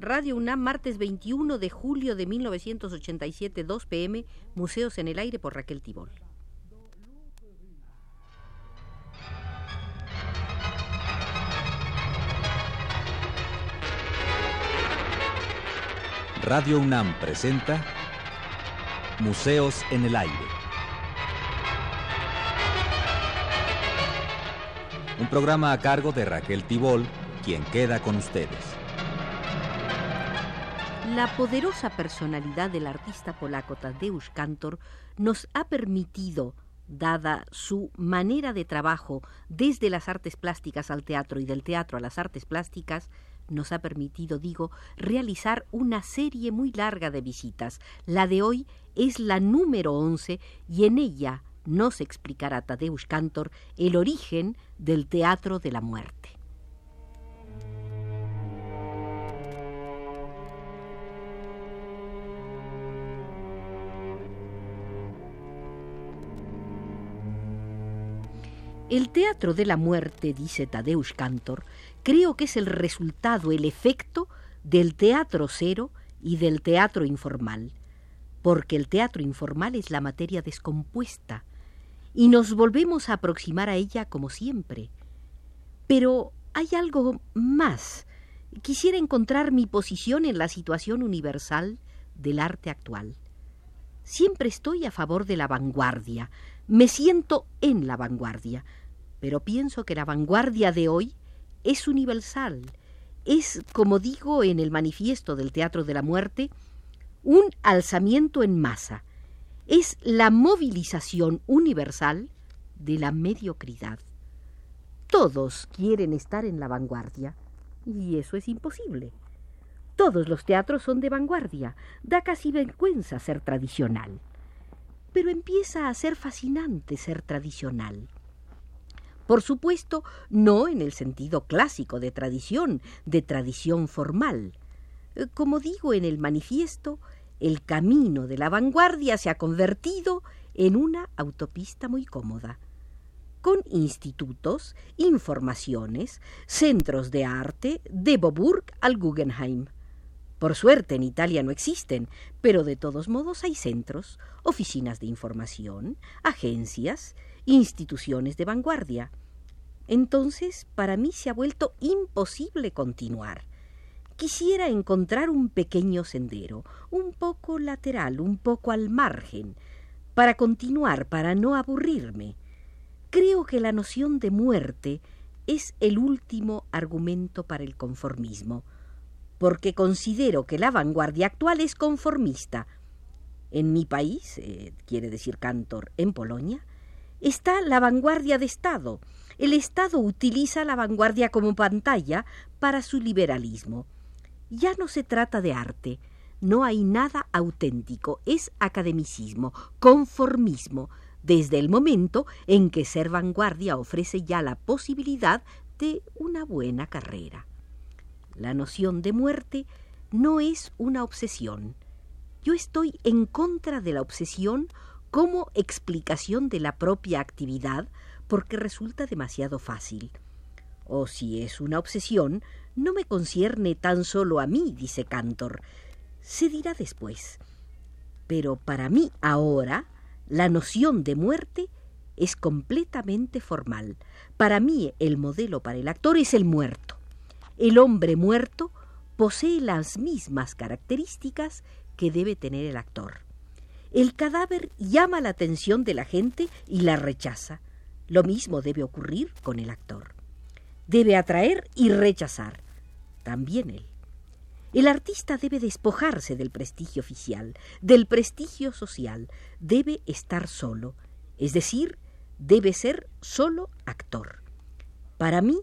Radio UNAM, martes 21 de julio de 1987, 2 pm, Museos en el Aire por Raquel Tibol. Radio UNAM presenta Museos en el Aire. Un programa a cargo de Raquel Tibol, quien queda con ustedes. La poderosa personalidad del artista polaco Tadeusz Kantor nos ha permitido, dada su manera de trabajo desde las artes plásticas al teatro y del teatro a las artes plásticas, nos ha permitido, digo, realizar una serie muy larga de visitas. La de hoy es la número 11 y en ella nos explicará Tadeusz Kantor el origen del teatro de la muerte. El teatro de la muerte, dice Tadeusz Kantor, creo que es el resultado, el efecto del teatro cero y del teatro informal, porque el teatro informal es la materia descompuesta y nos volvemos a aproximar a ella como siempre. Pero hay algo más. Quisiera encontrar mi posición en la situación universal del arte actual. Siempre estoy a favor de la vanguardia, me siento en la vanguardia, pero pienso que la vanguardia de hoy es universal. Es, como digo en el manifiesto del Teatro de la Muerte, un alzamiento en masa. Es la movilización universal de la mediocridad. Todos quieren estar en la vanguardia, y eso es imposible. Todos los teatros son de vanguardia, da casi vergüenza ser tradicional pero empieza a ser fascinante ser tradicional. Por supuesto, no en el sentido clásico de tradición, de tradición formal. Eh, como digo en el manifiesto, el camino de la vanguardia se ha convertido en una autopista muy cómoda, con institutos, informaciones, centros de arte, de Boburg al Guggenheim. Por suerte en Italia no existen, pero de todos modos hay centros, oficinas de información, agencias, instituciones de vanguardia. Entonces, para mí se ha vuelto imposible continuar. Quisiera encontrar un pequeño sendero, un poco lateral, un poco al margen, para continuar, para no aburrirme. Creo que la noción de muerte es el último argumento para el conformismo porque considero que la vanguardia actual es conformista. En mi país, eh, quiere decir Cantor, en Polonia, está la vanguardia de Estado. El Estado utiliza la vanguardia como pantalla para su liberalismo. Ya no se trata de arte, no hay nada auténtico, es academicismo, conformismo, desde el momento en que ser vanguardia ofrece ya la posibilidad de una buena carrera. La noción de muerte no es una obsesión. Yo estoy en contra de la obsesión como explicación de la propia actividad porque resulta demasiado fácil. O si es una obsesión, no me concierne tan solo a mí, dice Cantor. Se dirá después. Pero para mí ahora, la noción de muerte es completamente formal. Para mí el modelo para el actor es el muerto. El hombre muerto posee las mismas características que debe tener el actor. El cadáver llama la atención de la gente y la rechaza. Lo mismo debe ocurrir con el actor. Debe atraer y rechazar. También él. El artista debe despojarse del prestigio oficial, del prestigio social, debe estar solo, es decir, debe ser solo actor. Para mí,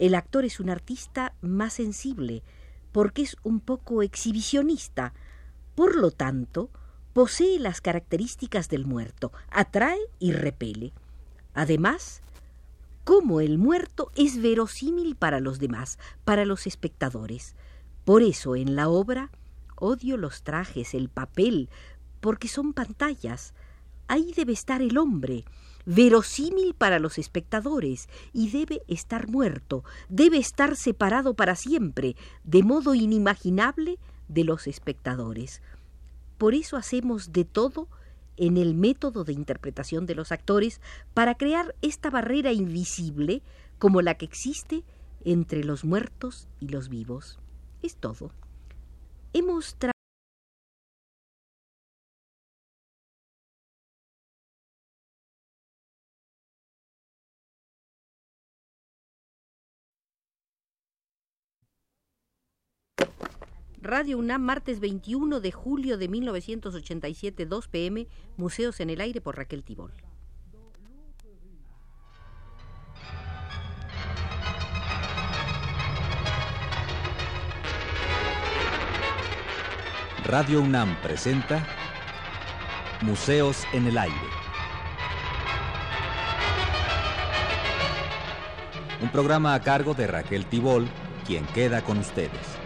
el actor es un artista más sensible, porque es un poco exhibicionista. Por lo tanto, posee las características del muerto, atrae y repele. Además, como el muerto es verosímil para los demás, para los espectadores. Por eso en la obra odio los trajes, el papel, porque son pantallas. Ahí debe estar el hombre, verosímil para los espectadores, y debe estar muerto, debe estar separado para siempre, de modo inimaginable de los espectadores. Por eso hacemos de todo en el método de interpretación de los actores para crear esta barrera invisible como la que existe entre los muertos y los vivos. Es todo. Hemos Radio UNAM, martes 21 de julio de 1987, 2 pm, Museos en el Aire por Raquel Tibol. Radio UNAM presenta Museos en el Aire. Un programa a cargo de Raquel Tibol, quien queda con ustedes.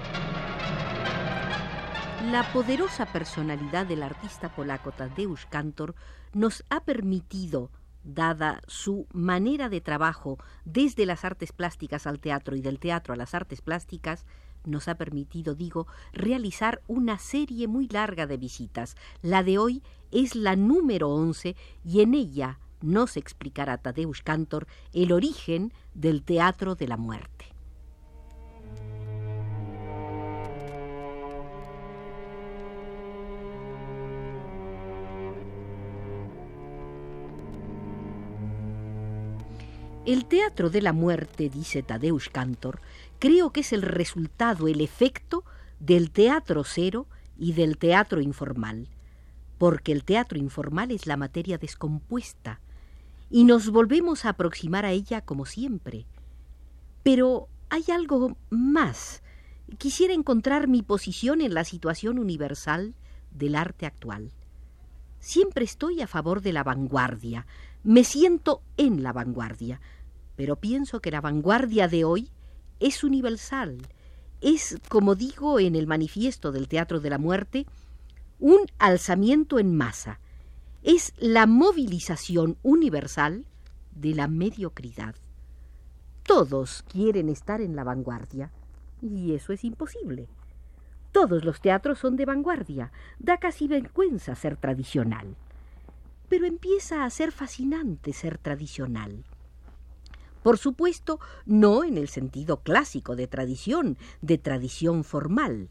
La poderosa personalidad del artista polaco Tadeusz Kantor nos ha permitido, dada su manera de trabajo desde las artes plásticas al teatro y del teatro a las artes plásticas, nos ha permitido, digo, realizar una serie muy larga de visitas. La de hoy es la número 11 y en ella nos explicará Tadeusz Kantor el origen del teatro de la muerte. El teatro de la muerte, dice Tadeusz Kantor, creo que es el resultado, el efecto del teatro cero y del teatro informal, porque el teatro informal es la materia descompuesta y nos volvemos a aproximar a ella como siempre. Pero hay algo más. Quisiera encontrar mi posición en la situación universal del arte actual. Siempre estoy a favor de la vanguardia, me siento en la vanguardia, pero pienso que la vanguardia de hoy es universal. Es, como digo en el manifiesto del Teatro de la Muerte, un alzamiento en masa. Es la movilización universal de la mediocridad. Todos quieren estar en la vanguardia, y eso es imposible. Todos los teatros son de vanguardia, da casi vergüenza ser tradicional pero empieza a ser fascinante ser tradicional. Por supuesto, no en el sentido clásico de tradición, de tradición formal.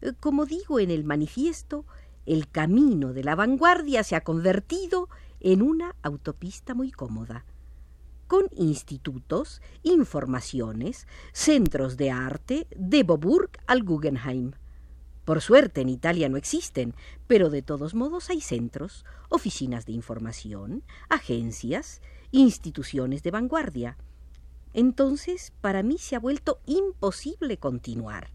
Eh, como digo en el manifiesto, el camino de la vanguardia se ha convertido en una autopista muy cómoda, con institutos, informaciones, centros de arte, de Boburg al Guggenheim. Por suerte en Italia no existen, pero de todos modos hay centros, oficinas de información, agencias, instituciones de vanguardia. Entonces, para mí se ha vuelto imposible continuar.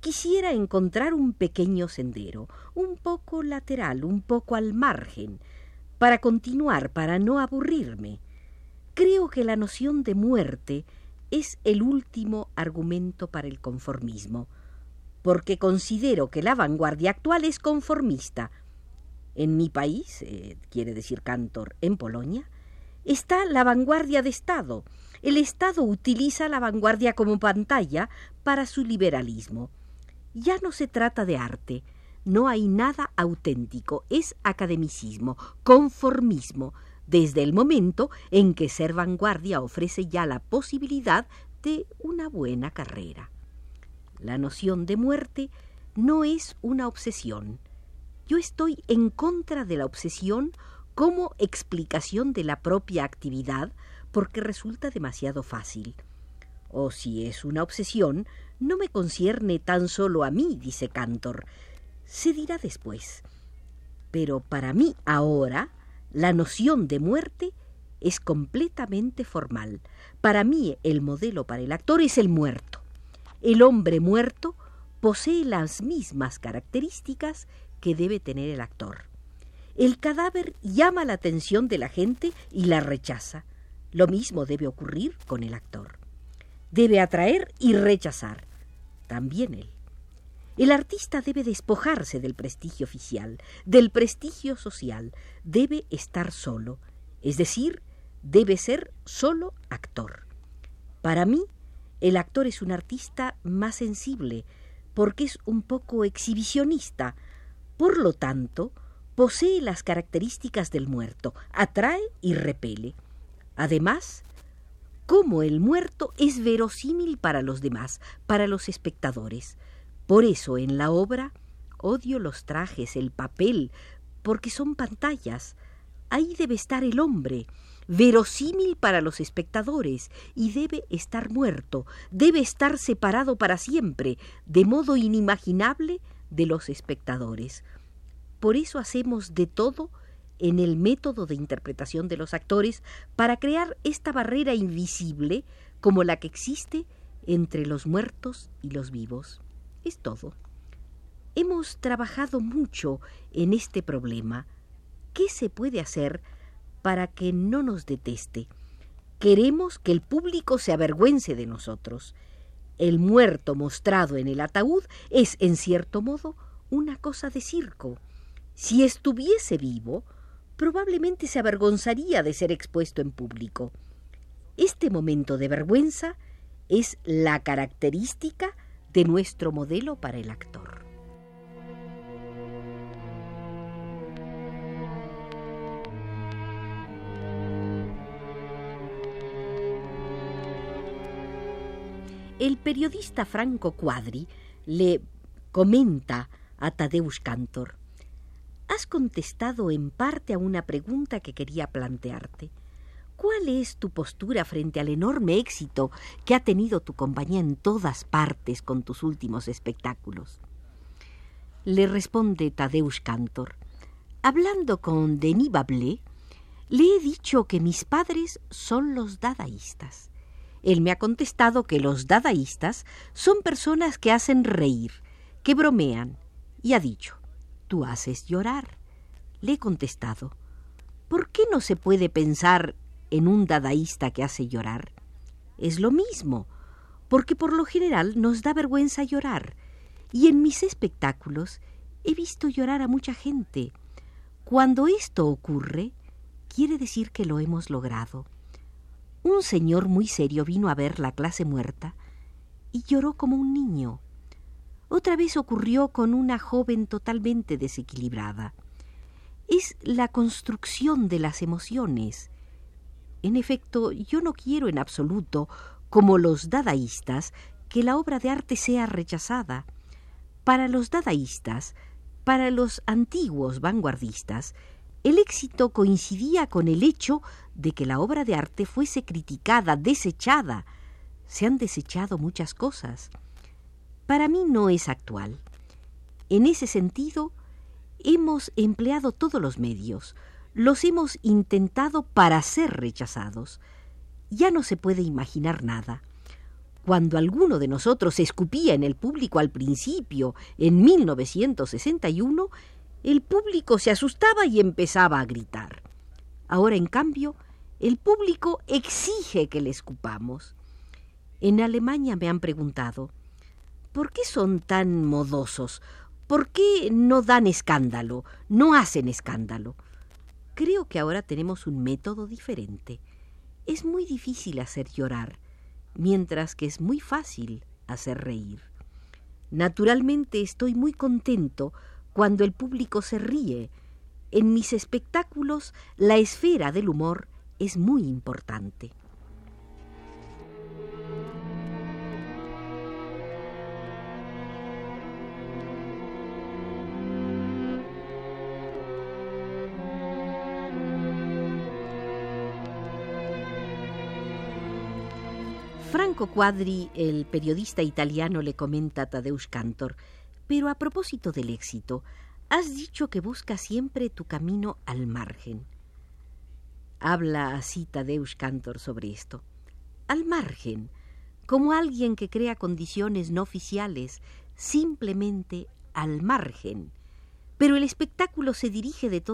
Quisiera encontrar un pequeño sendero, un poco lateral, un poco al margen, para continuar, para no aburrirme. Creo que la noción de muerte es el último argumento para el conformismo porque considero que la vanguardia actual es conformista. En mi país, eh, quiere decir Cantor, en Polonia, está la vanguardia de Estado. El Estado utiliza la vanguardia como pantalla para su liberalismo. Ya no se trata de arte, no hay nada auténtico, es academicismo, conformismo, desde el momento en que ser vanguardia ofrece ya la posibilidad de una buena carrera. La noción de muerte no es una obsesión. Yo estoy en contra de la obsesión como explicación de la propia actividad porque resulta demasiado fácil. O si es una obsesión, no me concierne tan solo a mí, dice Cantor. Se dirá después. Pero para mí ahora, la noción de muerte es completamente formal. Para mí el modelo para el actor es el muerto. El hombre muerto posee las mismas características que debe tener el actor. El cadáver llama la atención de la gente y la rechaza. Lo mismo debe ocurrir con el actor. Debe atraer y rechazar. También él. El artista debe despojarse del prestigio oficial, del prestigio social, debe estar solo, es decir, debe ser solo actor. Para mí, el actor es un artista más sensible, porque es un poco exhibicionista, por lo tanto, posee las características del muerto, atrae y repele. Además, como el muerto es verosímil para los demás, para los espectadores. Por eso en la obra odio los trajes, el papel, porque son pantallas. Ahí debe estar el hombre, verosímil para los espectadores, y debe estar muerto, debe estar separado para siempre, de modo inimaginable de los espectadores. Por eso hacemos de todo en el método de interpretación de los actores para crear esta barrera invisible como la que existe entre los muertos y los vivos. Es todo. Hemos trabajado mucho en este problema. ¿Qué se puede hacer para que no nos deteste? Queremos que el público se avergüence de nosotros. El muerto mostrado en el ataúd es, en cierto modo, una cosa de circo. Si estuviese vivo, probablemente se avergonzaría de ser expuesto en público. Este momento de vergüenza es la característica de nuestro modelo para el actor. El periodista Franco Quadri le comenta a Tadeusz Cantor has contestado en parte a una pregunta que quería plantearte. ¿Cuál es tu postura frente al enorme éxito que ha tenido tu compañía en todas partes con tus últimos espectáculos? Le responde Tadeusz Cantor. Hablando con Denis Bablé, le he dicho que mis padres son los dadaístas. Él me ha contestado que los dadaístas son personas que hacen reír, que bromean, y ha dicho, tú haces llorar. Le he contestado, ¿por qué no se puede pensar en un dadaísta que hace llorar? Es lo mismo, porque por lo general nos da vergüenza llorar, y en mis espectáculos he visto llorar a mucha gente. Cuando esto ocurre, quiere decir que lo hemos logrado. Un señor muy serio vino a ver la clase muerta y lloró como un niño. Otra vez ocurrió con una joven totalmente desequilibrada. Es la construcción de las emociones. En efecto, yo no quiero en absoluto, como los dadaístas, que la obra de arte sea rechazada. Para los dadaístas, para los antiguos vanguardistas, el éxito coincidía con el hecho de que la obra de arte fuese criticada, desechada. Se han desechado muchas cosas para mí no es actual. En ese sentido, hemos empleado todos los medios, los hemos intentado para ser rechazados. Ya no se puede imaginar nada. Cuando alguno de nosotros escupía en el público al principio, en 1961, el público se asustaba y empezaba a gritar. Ahora, en cambio, el público exige que le escupamos. En Alemania me han preguntado, ¿Por qué son tan modosos? ¿Por qué no dan escándalo? No hacen escándalo. Creo que ahora tenemos un método diferente. Es muy difícil hacer llorar, mientras que es muy fácil hacer reír. Naturalmente estoy muy contento cuando el público se ríe. En mis espectáculos la esfera del humor es muy importante. Franco Quadri, el periodista italiano, le comenta a Tadeusz Cantor, pero a propósito del éxito, has dicho que buscas siempre tu camino al margen. Habla así Tadeusz Cantor sobre esto. Al margen, como alguien que crea condiciones no oficiales, simplemente al margen. Pero el espectáculo se dirige de todo